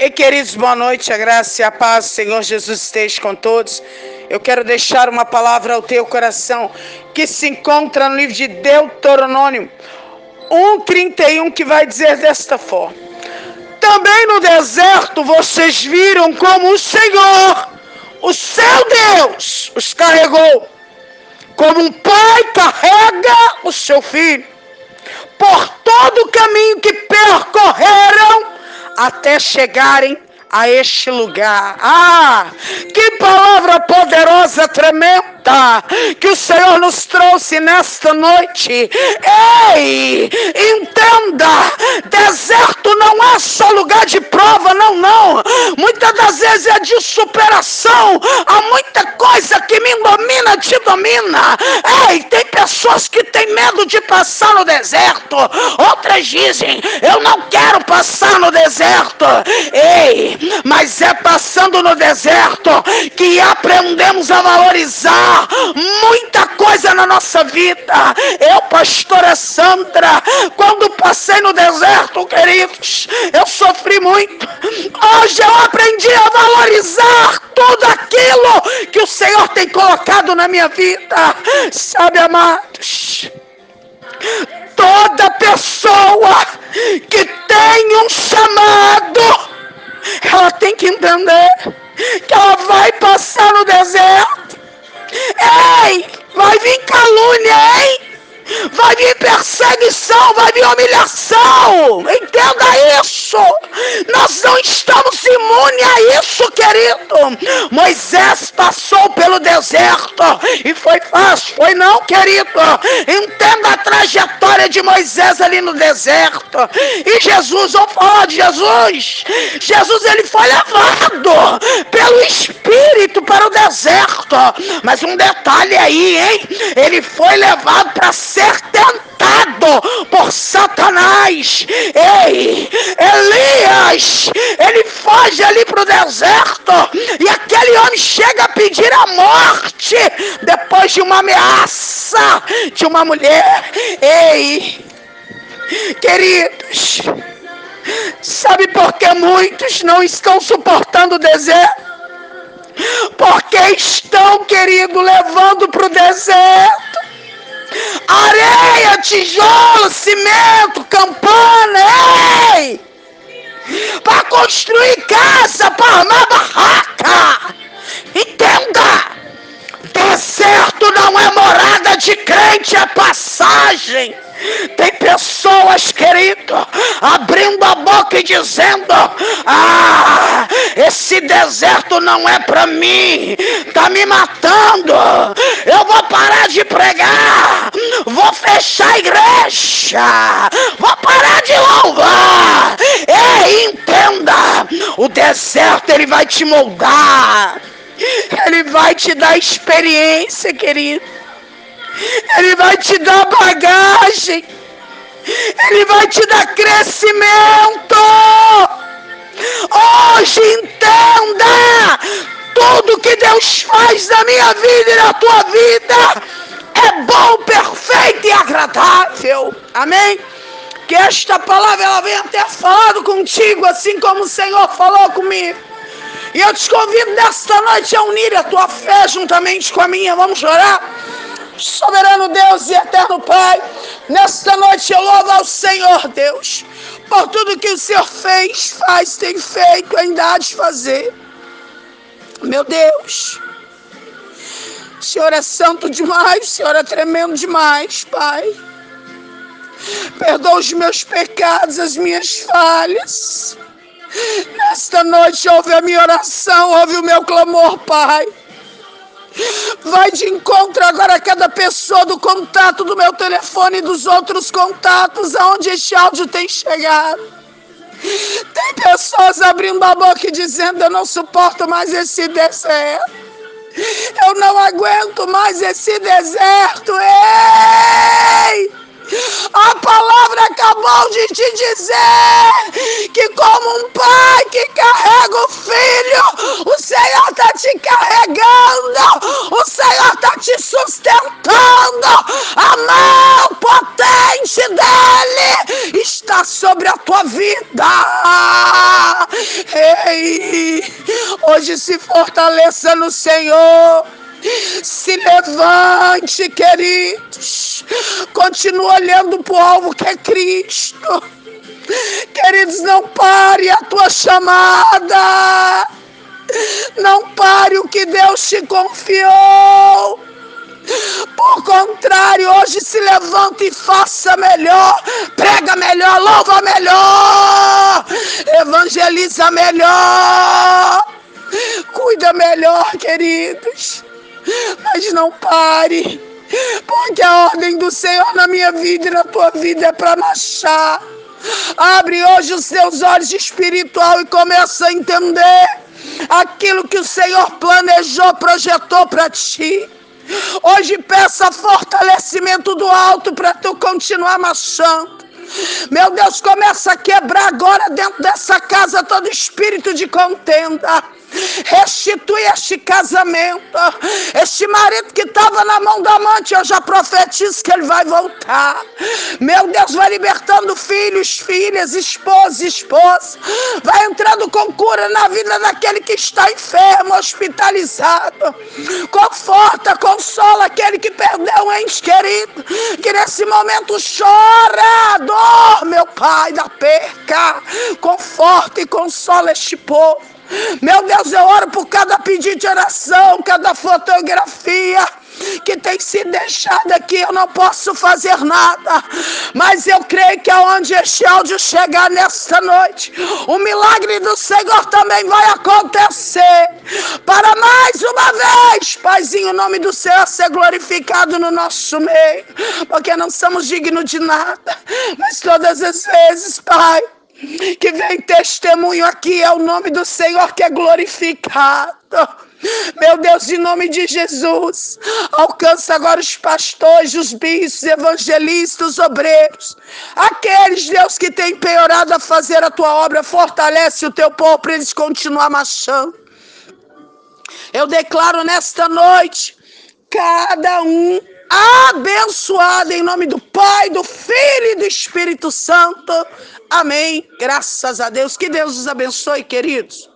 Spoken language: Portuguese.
E queridos, boa noite, a graça e a paz Senhor Jesus esteja com todos. Eu quero deixar uma palavra ao teu coração que se encontra no livro de Deuteronômio 1:31 que vai dizer desta forma: Também no deserto vocês viram como o Senhor, o seu Deus, os carregou, como um pai carrega o seu filho, por todo o caminho que percorreram até chegarem a este lugar. Ah, que palavra poderosa, tremenda que o Senhor nos trouxe nesta noite. Ei, entenda, deserto não é só lugar de prova, não, não. Muitas das vezes é de superação. Há muita coisa que me domina, te domina. Ei, tem pessoas que têm medo de passar no deserto. Outras dizem, eu não quero passar no deserto. Ei, mas é passando no deserto que aprendemos a valorizar muita coisa na nossa vida. Eu, pastora Sandra, quando passei no deserto, queridos, eu sofri muito. Hoje eu aprendi a valorizar tudo aquilo que o Senhor tem colocado na minha vida. Sabe, amados? Toda pessoa que tem um chamado, ela tem que entender que ela vai passar no deserto Ei, vai vir calúnia, hein? Vai vir perseguição, vai vir humilhação. Entenda isso. Nós não estamos imunes a isso, querido. Moisés passou pelo deserto e foi fácil, foi não, querido. Entenda a trajetória de Moisés ali no deserto. E Jesus, vamos falar de Jesus. Jesus ele foi levado pelo Espírito para o deserto. Mas um detalhe aí, hein? Ele foi levado para ser tentado por Satanás. Ei, Elias, ele foge ali para o deserto e aquele homem chega a pedir a morte depois de uma ameaça de uma mulher. Ei, queridos, sabe por que muitos não estão suportando o deserto? Porque estão, querido, levando para o deserto areia, tijolo, cimento, campana, ei! Para construir casa, para armar barraca. Entenda! Deserto não é morada de crente, é passagem. Tem pessoas, querido, abrindo a boca e dizendo: Ah, esse deserto não é para mim, tá me matando. Eu vou parar de pregar, vou fechar a igreja, vou parar de louvar. Ei, entenda: o deserto ele vai te moldar, ele vai te dar experiência, querido. Ele vai te dar bagagem. Ele vai te dar crescimento. Hoje entenda: tudo que Deus faz na minha vida e na tua vida é bom, perfeito e agradável. Amém? Que esta palavra ela venha ter falado contigo, assim como o Senhor falou comigo. E eu te convido nesta noite a unir a tua fé juntamente com a minha. Vamos orar? Soberano Deus e eterno Pai, nesta noite eu louvo ao Senhor Deus, por tudo que o Senhor fez, faz, tem feito, ainda há de fazer. Meu Deus, o Senhor é santo demais, o Senhor é tremendo demais, Pai. Perdoa os meus pecados, as minhas falhas. Nesta noite ouve a minha oração, ouve o meu clamor, Pai. Vai de encontro agora a cada pessoa do contato do meu telefone e dos outros contatos aonde este áudio tem chegado. Tem pessoas abrindo a boca e dizendo: Eu não suporto mais esse deserto. Eu não aguento mais esse deserto. Ei! A palavra acabou de te dizer que, como um pai que carrega o filho, o Senhor está te carregando, o Senhor está te sustentando. A mão potente dele está sobre a tua vida. Ei, hoje se fortaleça no Senhor. Se levante, queridos. Continua olhando para o alvo que é Cristo. Queridos, não pare a tua chamada. Não pare o que Deus te confiou. Por contrário, hoje se levanta e faça melhor, prega melhor, louva melhor, evangeliza melhor, cuida melhor, queridos. Mas não pare, porque a ordem do Senhor na minha vida e na tua vida é para marchar. Abre hoje os teus olhos espiritual e começa a entender aquilo que o Senhor planejou, projetou para ti. Hoje peça fortalecimento do alto para tu continuar marchando. Meu Deus, começa a quebrar agora dentro dessa casa todo espírito de contenda. Restitui este casamento. Este marido que estava na mão da amante, eu já profetizo que ele vai voltar. Meu Deus, vai libertando filhos, filhas, esposa, esposa. Vai entrando com cura na vida daquele que está enfermo, hospitalizado. Conforta, consola aquele que perdeu um ente querido. Que nesse momento chora a dor, meu Pai, da perca. Conforta e consola este povo. Meu Deus, eu oro por cada pedido de oração, cada fotografia que tem sido deixada aqui, eu não posso fazer nada. Mas eu creio que aonde este áudio chegar nesta noite, o milagre do Senhor também vai acontecer. Para mais uma vez, Paizinho, o nome do Senhor ser glorificado no nosso meio, porque não somos dignos de nada, mas todas as vezes, Pai que vem testemunho aqui é o nome do Senhor que é glorificado. Deus, em nome de Jesus, alcança agora os pastores, os bispos, evangelistas, os obreiros, aqueles, Deus, que têm empenhorado a fazer a tua obra, fortalece o teu povo para eles continuar marchando. Eu declaro nesta noite, cada um abençoado em nome do Pai, do Filho e do Espírito Santo. Amém. Graças a Deus. Que Deus os abençoe, queridos.